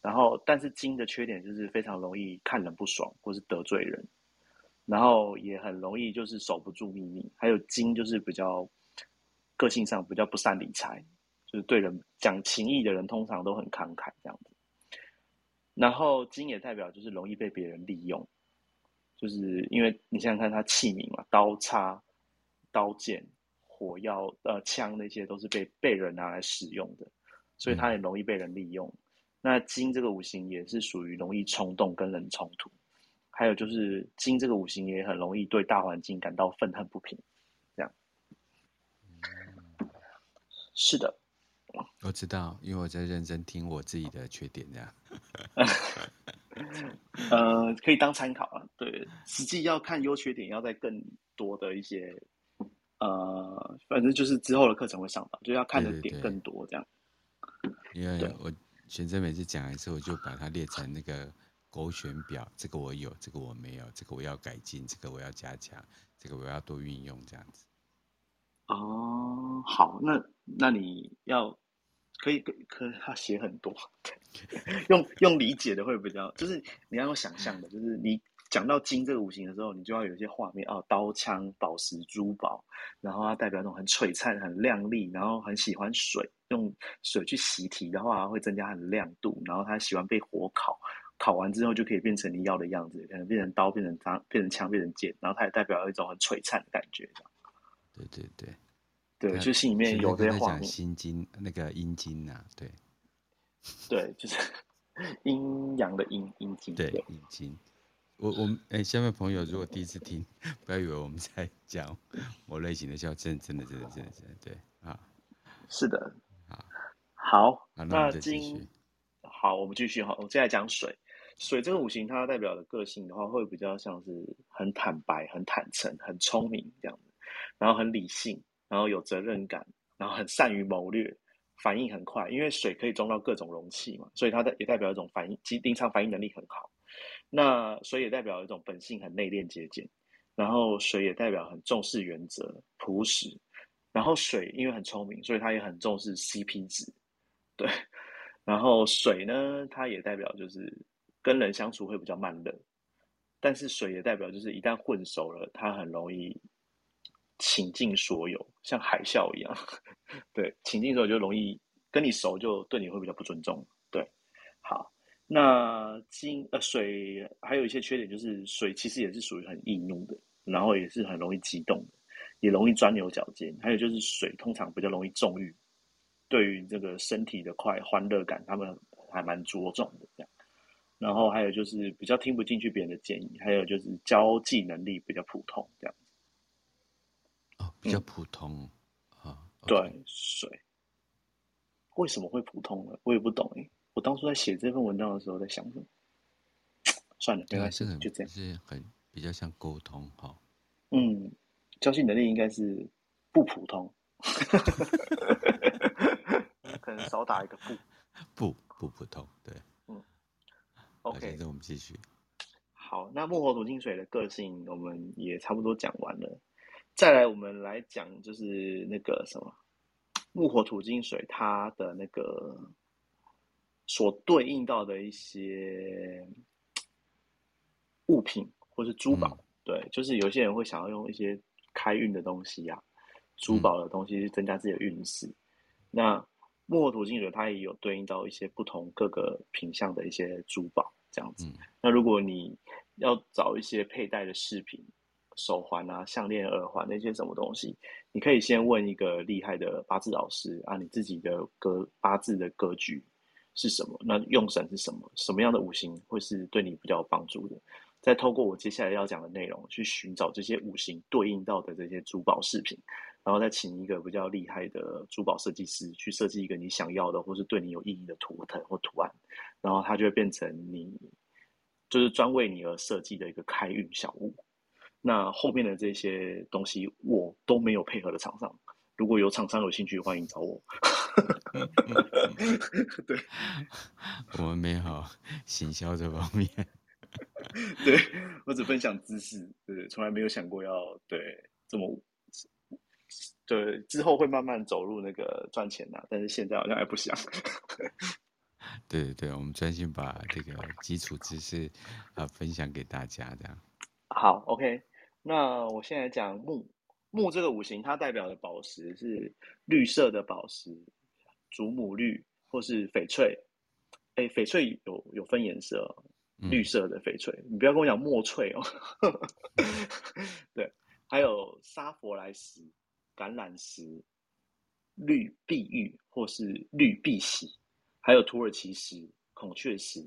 然后但是金的缺点就是非常容易看人不爽或是得罪人，然后也很容易就是守不住秘密。还有金就是比较个性上比较不善理财，就是对人讲情义的人通常都很慷慨这样子。然后金也代表就是容易被别人利用。就是因为你想想看，它器皿嘛，刀叉、刀剑、火药、呃枪那些都是被被人拿来使用的，所以它也容易被人利用。嗯、那金这个五行也是属于容易冲动跟人冲突，还有就是金这个五行也很容易对大环境感到愤恨不平，这样。嗯、是的，我知道，因为我在认真听我自己的缺点，这样。呃，可以当参考啊。对，实际要看优缺点，要在更多的一些，呃，反正就是之后的课程会上吧，就要看的点更多这样。因为我选择每次讲一次，我就把它列成那个勾选表，这个我有，这个我没有，这个我要改进，这个我要加强，这个我要多运用，这样子。哦，好，那那你要。可以，可可他写很多，用用理解的会比较，就是你要用想象的，就是你讲到金这个五行的时候，你就要有一些画面哦，刀枪、宝石、珠宝，然后它代表那种很璀璨、很亮丽，然后很喜欢水，用水去习题的话会增加它的亮度，然后它喜欢被火烤，烤完之后就可以变成你要的样子，可能变成刀、变成枪、变成枪、变成剑，然后它也代表一种很璀璨的感觉，对对对。对，就心里面有这些画面。心经那个阴经呐，对，对，就是 阴阳的阴阴经。对，阴经。我我们哎，下面朋友如果第一次听，不要以为我们在讲某类型的笑，真的真的真的真的真的对啊。是的。好。好，那今。好，我们继续哈。我们接下来讲水。水这个五行，它代表的个性的话，会比较像是很坦白、很坦诚、很聪明这样子，然后很理性。然后有责任感，然后很善于谋略，反应很快，因为水可以装到各种容器嘛，所以它的也代表一种反应，其临场反应能力很好。那水也代表一种本性很内敛节俭，然后水也代表很重视原则、朴实。然后水因为很聪明，所以它也很重视 CP 值，对。然后水呢，它也代表就是跟人相处会比较慢热，但是水也代表就是一旦混熟了，它很容易。倾尽所有，像海啸一样，对，倾尽所有就容易跟你熟，就对你会比较不尊重。对，好，那金呃水还有一些缺点，就是水其实也是属于很易怒的，然后也是很容易激动的，也容易钻牛角尖。还有就是水通常比较容易纵欲，对于这个身体的快欢乐感，他们还蛮着重的这样。然后还有就是比较听不进去别人的建议，还有就是交际能力比较普通这样。哦比较普通，嗯、啊，对，水为什么会普通呢？我也不懂哎。我当初在写这份文章的时候，在想什么？算了，没关系，就这样。是很比较像沟通哈。嗯，交际能力应该是不普通，可能少打一个不，不不普通，对，嗯。OK，那我们继续。好，那木火土金水的个性，我们也差不多讲完了。再来，我们来讲，就是那个什么木火土金水，它的那个所对应到的一些物品或是珠宝，嗯、对，就是有些人会想要用一些开运的东西呀、啊，珠宝的东西去增加自己的运势。嗯、那木火土金水，它也有对应到一些不同各个品相的一些珠宝，这样子。嗯、那如果你要找一些佩戴的饰品。手环啊、项链、耳环那些什么东西，你可以先问一个厉害的八字老师啊，你自己的格八字的格局是什么？那用神是什么？什么样的五行会是对你比较有帮助的？再透过我接下来要讲的内容去寻找这些五行对应到的这些珠宝饰品，然后再请一个比较厉害的珠宝设计师去设计一个你想要的或是对你有意义的图腾或图案，然后它就会变成你就是专为你而设计的一个开运小物。那后面的这些东西我都没有配合的厂商，如果有厂商有兴趣，欢迎找我。对，我们没好行销这方面。对，我只分享知识，对，从来没有想过要对这么，对，之后会慢慢走入那个赚钱呐，但是现在好像还不想。对对对，我们专心把这个基础知识啊分享给大家，这样。好，OK。那我现在讲木，木这个五行，它代表的宝石是绿色的宝石，祖母绿或是翡翠。哎，翡翠有有分颜色，绿色的翡翠，嗯、你不要跟我讲墨翠哦。对，还有沙佛莱石、橄榄石、绿碧玉或是绿碧玺，还有土耳其石、孔雀石、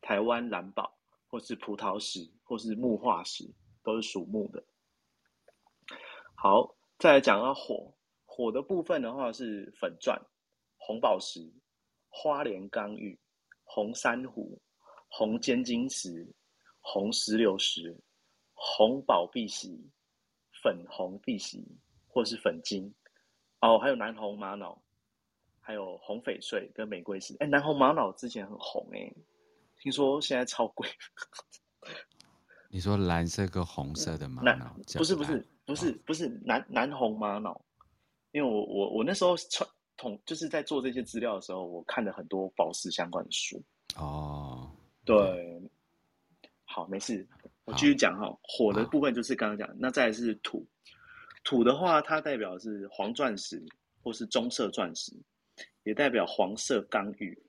台湾蓝宝或是葡萄石或是木化石。都是属木的。好，再来讲到火，火的部分的话是粉钻、红宝石、花莲刚玉、红珊瑚、红尖晶石、红石榴石、红宝碧玺、粉红碧玺或是粉晶。哦，还有南红玛瑙，还有红翡翠跟玫瑰石。哎，南红玛瑙之前很红哎，听说现在超贵。你说蓝色跟红色的玛瑙？不是不是不是不是南南红玛瑙，因为我我我那时候传统就是在做这些资料的时候，我看了很多宝石相关的书。哦，对，好，没事，我继续讲哈。火的部分就是刚刚讲，那再来是土，土的话它代表的是黄钻石或是棕色钻石，也代表黄色刚玉、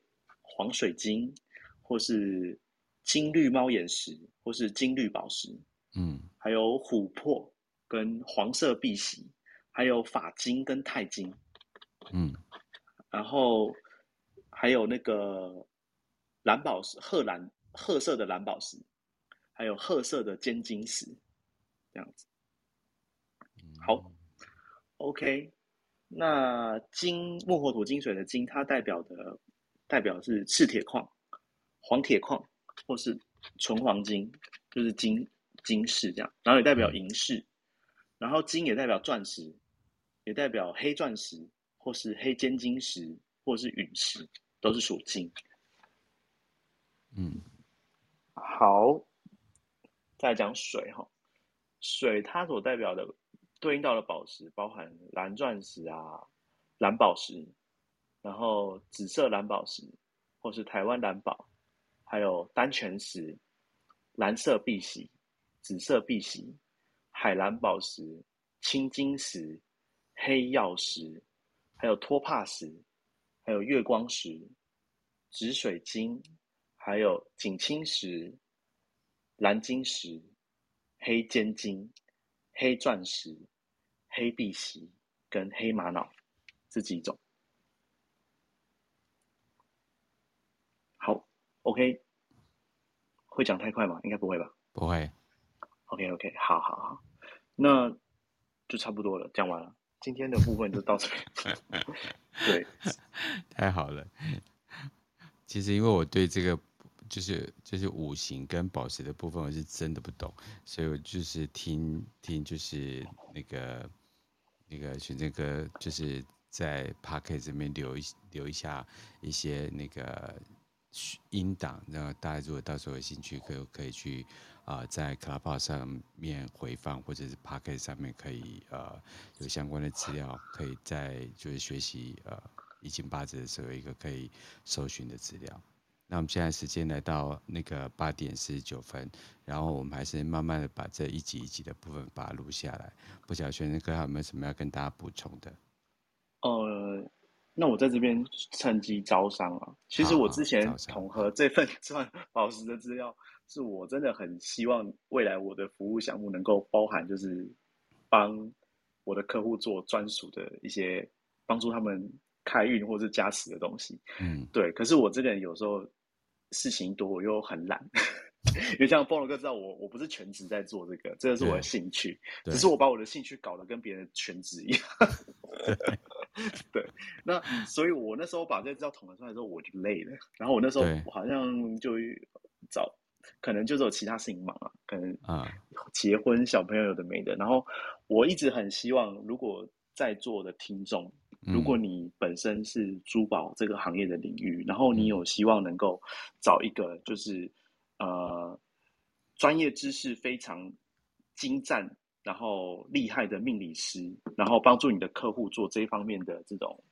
黄水晶或是。金绿猫眼石或是金绿宝石，嗯，还有琥珀跟黄色碧玺，还有法金跟钛金，嗯，然后还有那个蓝宝石，褐蓝褐色的蓝宝石，还有褐色的尖晶石，这样子。好，嗯，OK，那金木火土金水的金，它代表的代表是赤铁矿、黄铁矿。或是纯黄金，就是金金饰这样，然后也代表银饰，然后金也代表钻石，也代表黑钻石，或是黑尖晶石，或是陨石，都是属金。嗯，好，再来讲水哈，水它所代表的对应到的宝石，包含蓝钻石啊、蓝宝石，然后紫色蓝宝石，或是台湾蓝宝。还有丹泉石、蓝色碧玺、紫色碧玺、海蓝宝石、青金石、黑曜石，还有托帕石，还有月光石、紫水晶，还有锦青石、蓝晶石、黑尖晶、黑钻石、黑碧玺跟黑玛瑙这几种。好 OK，会讲太快吗？应该不会吧？不会。OK，OK，okay, okay, 好好好，那就差不多了，讲完了，今天的部分就到这里。对，太好了。其实因为我对这个就是就是五行跟宝石的部分，我是真的不懂，所以我就是听听就是那个那个玄真哥就是在 Podcast 这边留一留一下一些那个。音档，然后大家如果到时候有兴趣，可可以去啊、呃，在 Clubhouse 上面回放，或者是 Pocket 上面可以呃有相关的资料，可以在就是学习呃易经八字的时候有一个可以搜寻的资料。那我们现在时间来到那个八点四十九分，然后我们还是慢慢的把这一集一集的部分把它录下来。不晓得玄真哥还有没有什么要跟大家补充的？呃。那我在这边趁机招商啊！其实我之前统合这份钻宝石的资料，是我真的很希望未来我的服务项目能够包含，就是帮我的客户做专属的一些帮助他们开运或是加持的东西。嗯，对。可是我这个人有时候事情多，我又很懒，因为像 Paulo 哥知道我，我不是全职在做这个，这个是我的兴趣，只是我把我的兴趣搞得跟别人全职一样。对，那所以，我那时候把这资料统合出来之后，我就累了。然后我那时候好像就找，可能就是有其他事情忙啊，可能啊，结婚、小朋友有的没的。然后我一直很希望，如果在座的听众，如果你本身是珠宝这个行业的领域，然后你有希望能够找一个就是。呃，专业知识非常精湛，然后厉害的命理师，然后帮助你的客户做这一方面的这种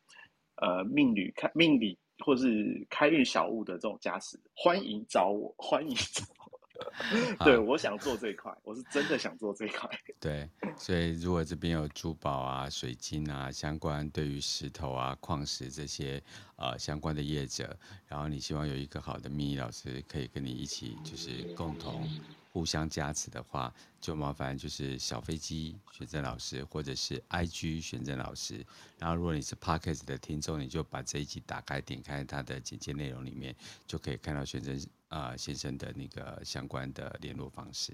呃命理看命理或是开运小物的这种加持，欢迎找我，欢迎找我。对，我想做这一块，我是真的想做这一块。对，所以如果这边有珠宝啊、水晶啊相关，对于石头啊、矿石这些呃相关的业者，然后你希望有一个好的命理老师可以跟你一起，就是共同。互相加持的话，就麻烦就是小飞机选正老师，或者是 IG 选正老师。然后，如果你是 Podcast 的听众，你就把这一集打开，点开它的简介内容里面，就可以看到玄真啊、呃、先生的那个相关的联络方式。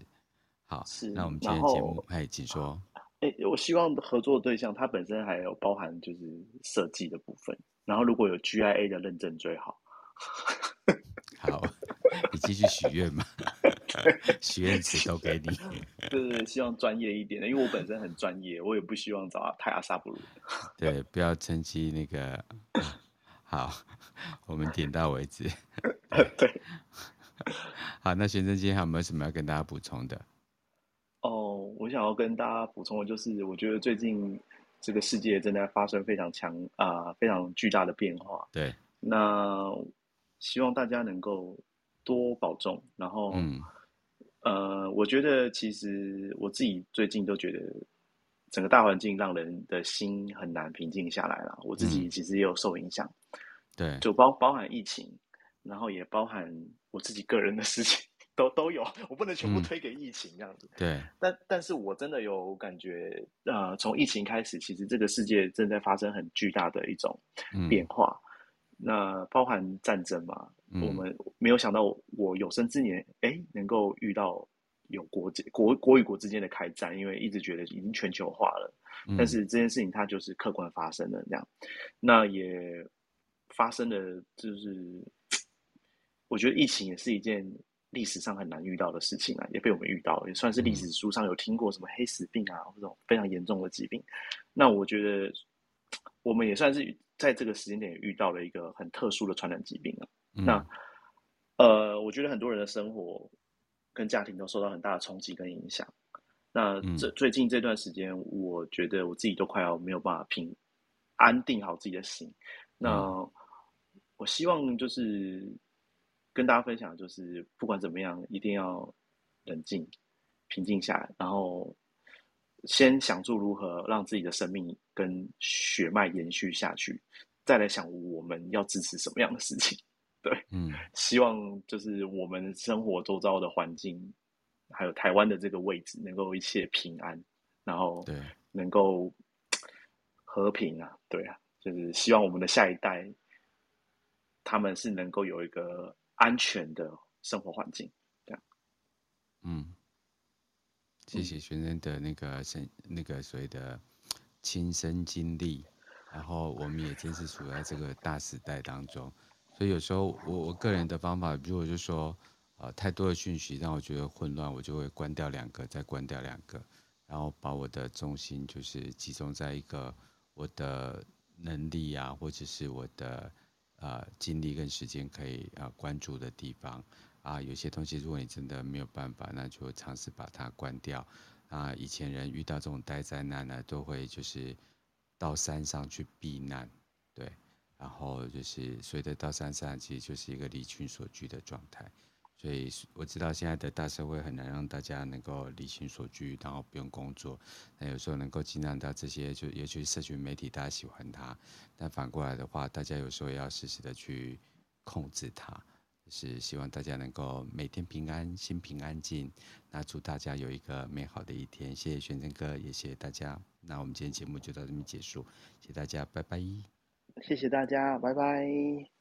好，是。那我们今天节目，哎，请说。哎，我希望合作的对象，他本身还有包含就是设计的部分。然后，如果有 GIA 的认证最好。好，你继续许愿嘛。许愿池都给你，对对，希望专业一点的，因为我本身很专业，我也不希望找太阿萨布鲁。对，不要趁机那个。好，我们点到为止。对。好，那选正今天还有没有什么要跟大家补充的？哦，我想要跟大家补充的就是，我觉得最近这个世界正在发生非常强啊、呃，非常巨大的变化。对。那希望大家能够多保重，然后。嗯呃，我觉得其实我自己最近都觉得整个大环境让人的心很难平静下来了。我自己其实也有受影响，对，就包包含疫情，然后也包含我自己个人的事情，都都有。我不能全部推给疫情这样子，嗯、对。但但是我真的有感觉，呃，从疫情开始，其实这个世界正在发生很巨大的一种变化。嗯、那包含战争嘛。嗯、我们没有想到，我有生之年，哎，能够遇到有国国国与国之间的开战，因为一直觉得已经全球化了。嗯、但是这件事情它就是客观发生的这样，那也发生的就是，我觉得疫情也是一件历史上很难遇到的事情啊，也被我们遇到，也算是历史书上有听过什么黑死病啊，这种非常严重的疾病。那我觉得我们也算是在这个时间点遇到了一个很特殊的传染疾病啊。那，呃，我觉得很多人的生活跟家庭都受到很大的冲击跟影响。那这最近这段时间，我觉得我自己都快要没有办法平安定好自己的心。那我希望就是跟大家分享，就是不管怎么样，一定要冷静、平静下来，然后先想出如何让自己的生命跟血脉延续下去，再来想我们要支持什么样的事情。对，嗯，希望就是我们生活周遭的环境，还有台湾的这个位置，能够一切平安，然后对，能够和平啊，对啊，就是希望我们的下一代，他们是能够有一个安全的生活环境，这样。嗯，谢谢学生的那个生那个所谓的亲身经历，然后我们也真是处在这个大时代当中。所以有时候我我个人的方法，如果就说，呃，太多的讯息让我觉得混乱，我就会关掉两个，再关掉两个，然后把我的重心就是集中在一个我的能力啊，或者是我的呃精力跟时间可以、呃、关注的地方啊。有些东西如果你真的没有办法，那就尝试把它关掉啊。以前人遇到这种大灾难呢，都会就是到山上去避难，然后就是，随着到山上，其实就是一个离群索居的状态。所以我知道现在的大社会很难让大家能够离群索居，然后不用工作。那有时候能够尽量到这些，就尤其是社群媒体，大家喜欢它。但反过来的话，大家有时候也要适时的去控制它。是希望大家能够每天平安，心平安静。那祝大家有一个美好的一天。谢谢玄真哥，也谢谢大家。那我们今天节目就到这边结束，谢谢大家，拜拜。谢谢大家，拜拜。